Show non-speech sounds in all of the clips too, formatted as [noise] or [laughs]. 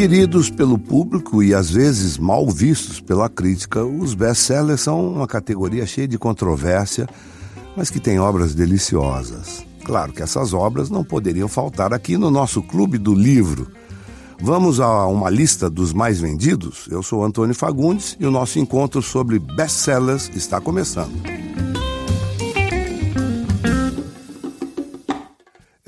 Queridos pelo público e às vezes mal vistos pela crítica, os best-sellers são uma categoria cheia de controvérsia, mas que tem obras deliciosas. Claro que essas obras não poderiam faltar aqui no nosso Clube do Livro. Vamos a uma lista dos mais vendidos? Eu sou Antônio Fagundes e o nosso encontro sobre best-sellers está começando.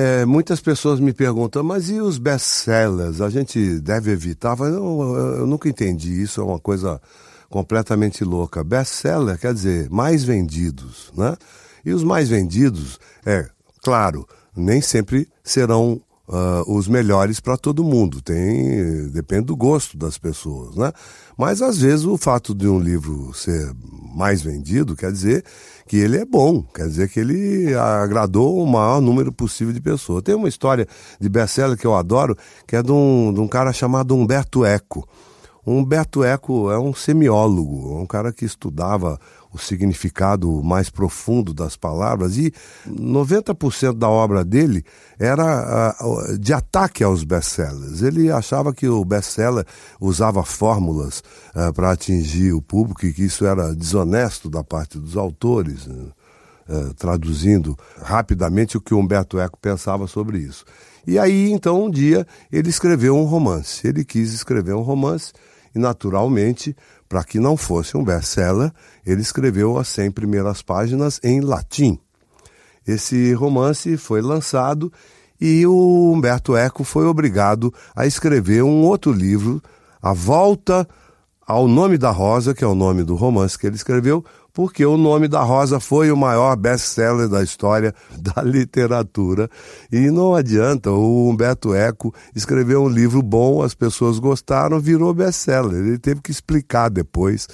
É, muitas pessoas me perguntam, mas e os best-sellers? A gente deve evitar? Eu, eu nunca entendi isso, é uma coisa completamente louca. Best-seller quer dizer mais vendidos, né? E os mais vendidos, é claro, nem sempre serão uh, os melhores para todo mundo. Tem depende do gosto das pessoas, né? Mas às vezes o fato de um livro ser mais vendido quer dizer que ele é bom, quer dizer que ele agradou o maior número possível de pessoas. Tem uma história de best-seller que eu adoro, que é de um, de um cara chamado Humberto Eco. Humberto Eco é um semiólogo, um cara que estudava o significado mais profundo das palavras e 90% da obra dele era uh, de ataque aos best-sellers. Ele achava que o best-seller usava fórmulas uh, para atingir o público e que isso era desonesto da parte dos autores. Uh, traduzindo rapidamente o que Humberto Eco pensava sobre isso. E aí, então, um dia, ele escreveu um romance. Ele quis escrever um romance e, naturalmente, para que não fosse um best-seller, ele escreveu as 100 primeiras páginas em latim. Esse romance foi lançado e o Humberto Eco foi obrigado a escrever um outro livro, A Volta ao Nome da Rosa, que é o nome do romance que ele escreveu, porque o nome da Rosa foi o maior best-seller da história [laughs] da literatura. E não adianta, o Humberto Eco escreveu um livro bom, as pessoas gostaram, virou best-seller. Ele teve que explicar depois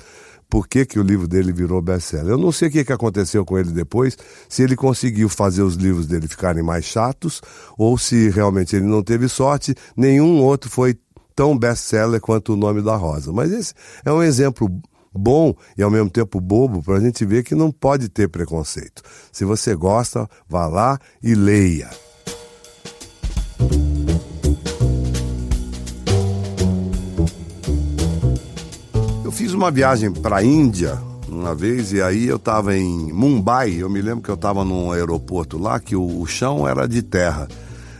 por que, que o livro dele virou best-seller. Eu não sei o que, que aconteceu com ele depois, se ele conseguiu fazer os livros dele ficarem mais chatos, ou se realmente ele não teve sorte, nenhum outro foi tão best-seller quanto o nome da Rosa. Mas esse é um exemplo bom e ao mesmo tempo bobo para a gente ver que não pode ter preconceito. Se você gosta, vá lá e leia. Eu fiz uma viagem para a Índia uma vez e aí eu estava em Mumbai. Eu me lembro que eu estava num aeroporto lá que o, o chão era de terra.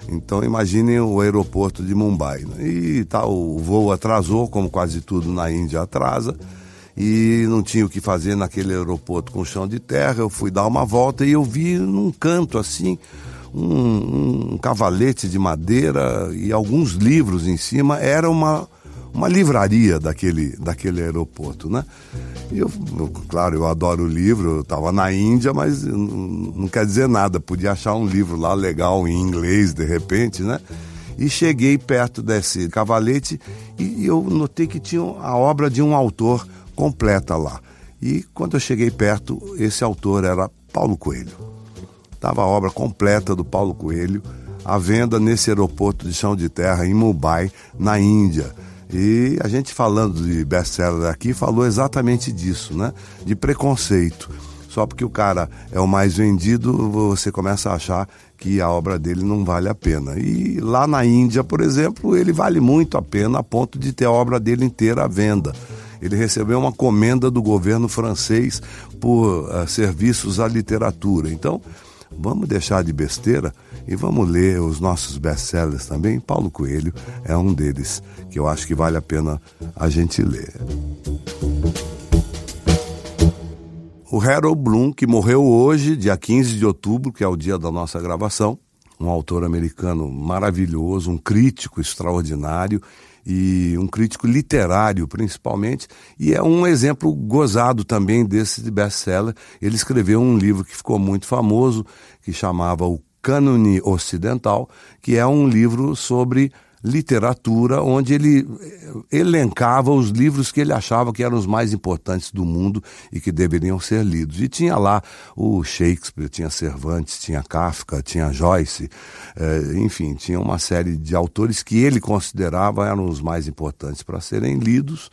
Então imaginem o aeroporto de Mumbai. Né? E tá, o voo atrasou, como quase tudo na Índia atrasa e não tinha o que fazer naquele aeroporto com chão de terra. Eu fui dar uma volta e eu vi num canto assim um, um cavalete de madeira e alguns livros em cima. Era uma, uma livraria daquele, daquele aeroporto, né? E eu, claro, eu adoro livro, eu estava na Índia, mas não, não quer dizer nada. Podia achar um livro lá legal em inglês, de repente, né? e cheguei perto desse cavalete e eu notei que tinha a obra de um autor completa lá. E quando eu cheguei perto, esse autor era Paulo Coelho. Estava a obra completa do Paulo Coelho à venda nesse aeroporto de chão de terra em Mumbai, na Índia. E a gente falando de best-seller aqui falou exatamente disso, né? De preconceito. Só porque o cara é o mais vendido, você começa a achar que a obra dele não vale a pena. E lá na Índia, por exemplo, ele vale muito a pena a ponto de ter a obra dele inteira à venda. Ele recebeu uma comenda do governo francês por uh, serviços à literatura. Então, vamos deixar de besteira e vamos ler os nossos best-sellers também. Paulo Coelho é um deles que eu acho que vale a pena a gente ler. O Harold Bloom, que morreu hoje, dia 15 de outubro, que é o dia da nossa gravação, um autor americano maravilhoso, um crítico extraordinário e um crítico literário principalmente, e é um exemplo gozado também desse de best-seller. Ele escreveu um livro que ficou muito famoso, que chamava O Cânone Ocidental, que é um livro sobre literatura, onde ele eh, elencava os livros que ele achava que eram os mais importantes do mundo e que deveriam ser lidos. E tinha lá o Shakespeare, tinha Cervantes, tinha Kafka, tinha Joyce, eh, enfim, tinha uma série de autores que ele considerava eram os mais importantes para serem lidos.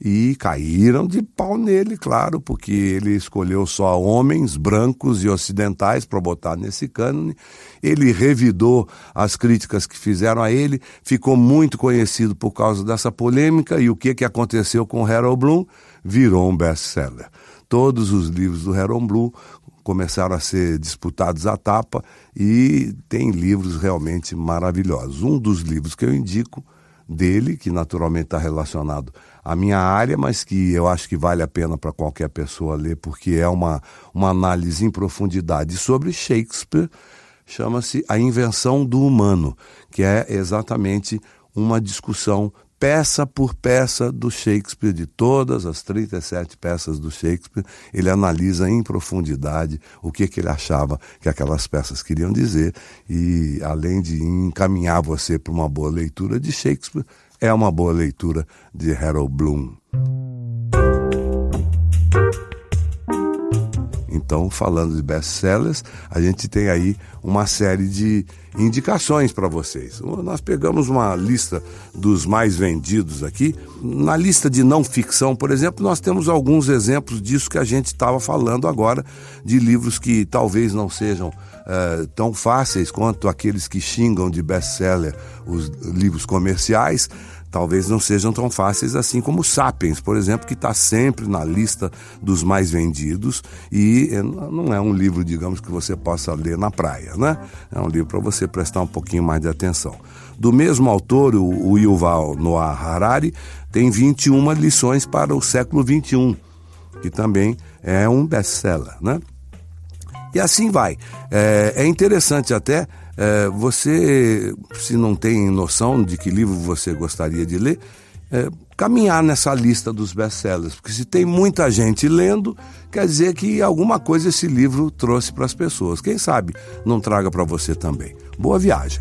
E caíram de pau nele, claro, porque ele escolheu só homens brancos e ocidentais para botar nesse cânone. Ele revidou as críticas que fizeram a ele, ficou muito conhecido por causa dessa polêmica e o que, que aconteceu com Harold Bloom? Virou um best-seller. Todos os livros do Harold Bloom começaram a ser disputados à tapa e tem livros realmente maravilhosos. Um dos livros que eu indico dele, que naturalmente está relacionado à minha área, mas que eu acho que vale a pena para qualquer pessoa ler, porque é uma, uma análise em profundidade. Sobre Shakespeare, chama-se A Invenção do Humano, que é exatamente uma discussão peça por peça do Shakespeare, de todas as 37 peças do Shakespeare, ele analisa em profundidade o que, que ele achava que aquelas peças queriam dizer e, além de encaminhar você para uma boa leitura de Shakespeare, é uma boa leitura de Harold Bloom. Então, falando de best-sellers, a gente tem aí uma série de indicações para vocês. Nós pegamos uma lista dos mais vendidos aqui. Na lista de não ficção, por exemplo, nós temos alguns exemplos disso que a gente estava falando agora, de livros que talvez não sejam uh, tão fáceis quanto aqueles que xingam de best-seller os livros comerciais talvez não sejam tão fáceis assim como Sapiens, por exemplo, que está sempre na lista dos mais vendidos e eh, não é um livro, digamos, que você possa ler na praia, né? É um livro para você prestar um pouquinho mais de atenção. Do mesmo autor, o Yuval Noah Harari, tem 21 lições para o século 21, que também é um best-seller, né? E assim vai. É, é interessante até é, você, se não tem noção de que livro você gostaria de ler, é, caminhar nessa lista dos best-sellers, porque se tem muita gente lendo, quer dizer que alguma coisa esse livro trouxe para as pessoas. Quem sabe não traga para você também. Boa viagem.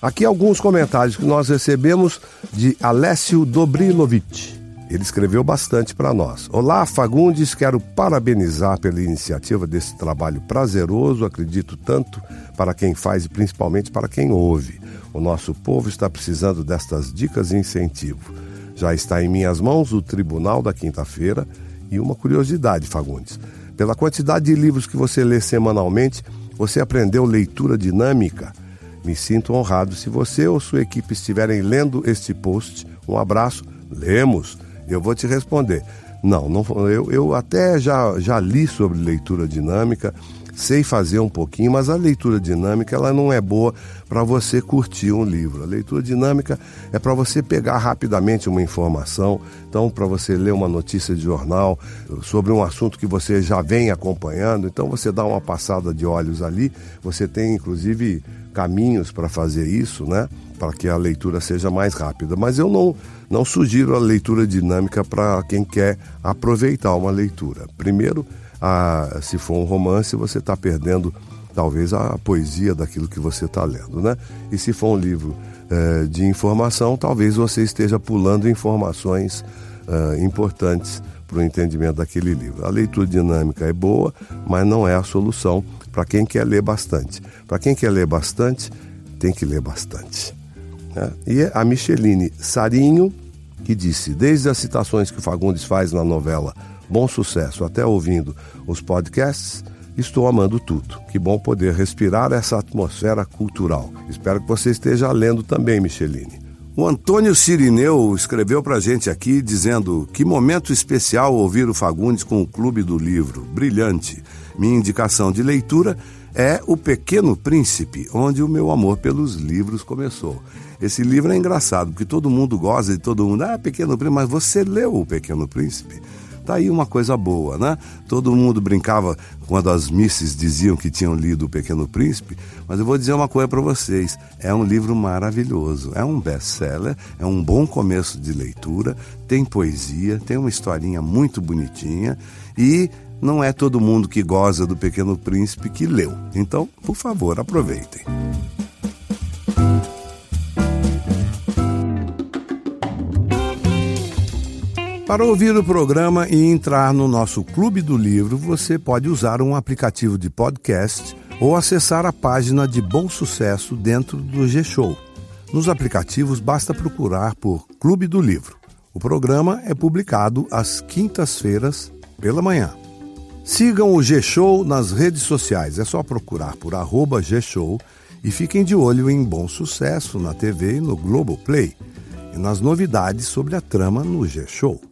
Aqui alguns comentários que nós recebemos de Alessio Dobrilovic. Ele escreveu bastante para nós. Olá, Fagundes, quero parabenizar pela iniciativa desse trabalho prazeroso, acredito tanto para quem faz e principalmente para quem ouve. O nosso povo está precisando destas dicas e incentivo. Já está em minhas mãos o Tribunal da Quinta-feira e uma curiosidade, Fagundes. Pela quantidade de livros que você lê semanalmente, você aprendeu leitura dinâmica. Me sinto honrado se você ou sua equipe estiverem lendo este post. Um abraço. Lemos. Eu vou te responder. Não, não eu, eu até já, já li sobre leitura dinâmica, sei fazer um pouquinho, mas a leitura dinâmica ela não é boa para você curtir um livro. A leitura dinâmica é para você pegar rapidamente uma informação, então para você ler uma notícia de jornal sobre um assunto que você já vem acompanhando, então você dá uma passada de olhos ali, você tem inclusive caminhos para fazer isso, né? Para que a leitura seja mais rápida. Mas eu não não sugiro a leitura dinâmica para quem quer aproveitar uma leitura. Primeiro, a, se for um romance, você está perdendo talvez a poesia daquilo que você está lendo, né? E se for um livro é, de informação, talvez você esteja pulando informações é, importantes para o entendimento daquele livro. A leitura dinâmica é boa, mas não é a solução para quem quer ler bastante. Para quem quer ler bastante, tem que ler bastante. Né? E a Micheline Sarinho que disse: Desde as citações que o Fagundes faz na novela Bom Sucesso até ouvindo os podcasts, estou amando tudo. Que bom poder respirar essa atmosfera cultural. Espero que você esteja lendo também, Micheline. O Antônio Sirineu escreveu para a gente aqui dizendo que momento especial ouvir o Fagundes com o Clube do Livro. Brilhante. Minha indicação de leitura é O Pequeno Príncipe, onde o meu amor pelos livros começou. Esse livro é engraçado, porque todo mundo gosta de todo mundo. Ah, Pequeno Príncipe, mas você leu O Pequeno Príncipe? Tá aí uma coisa boa, né? Todo mundo brincava quando as misses diziam que tinham lido O Pequeno Príncipe, mas eu vou dizer uma coisa para vocês: é um livro maravilhoso, é um best-seller, é um bom começo de leitura, tem poesia, tem uma historinha muito bonitinha e não é todo mundo que goza do Pequeno Príncipe que leu. Então, por favor, aproveitem. Para ouvir o programa e entrar no nosso Clube do Livro, você pode usar um aplicativo de podcast ou acessar a página de Bom Sucesso dentro do G-Show. Nos aplicativos basta procurar por Clube do Livro. O programa é publicado às quintas-feiras pela manhã. Sigam o G-Show nas redes sociais, é só procurar por arroba G-Show e fiquem de olho em Bom Sucesso na TV e no Globoplay e nas novidades sobre a trama no G-Show.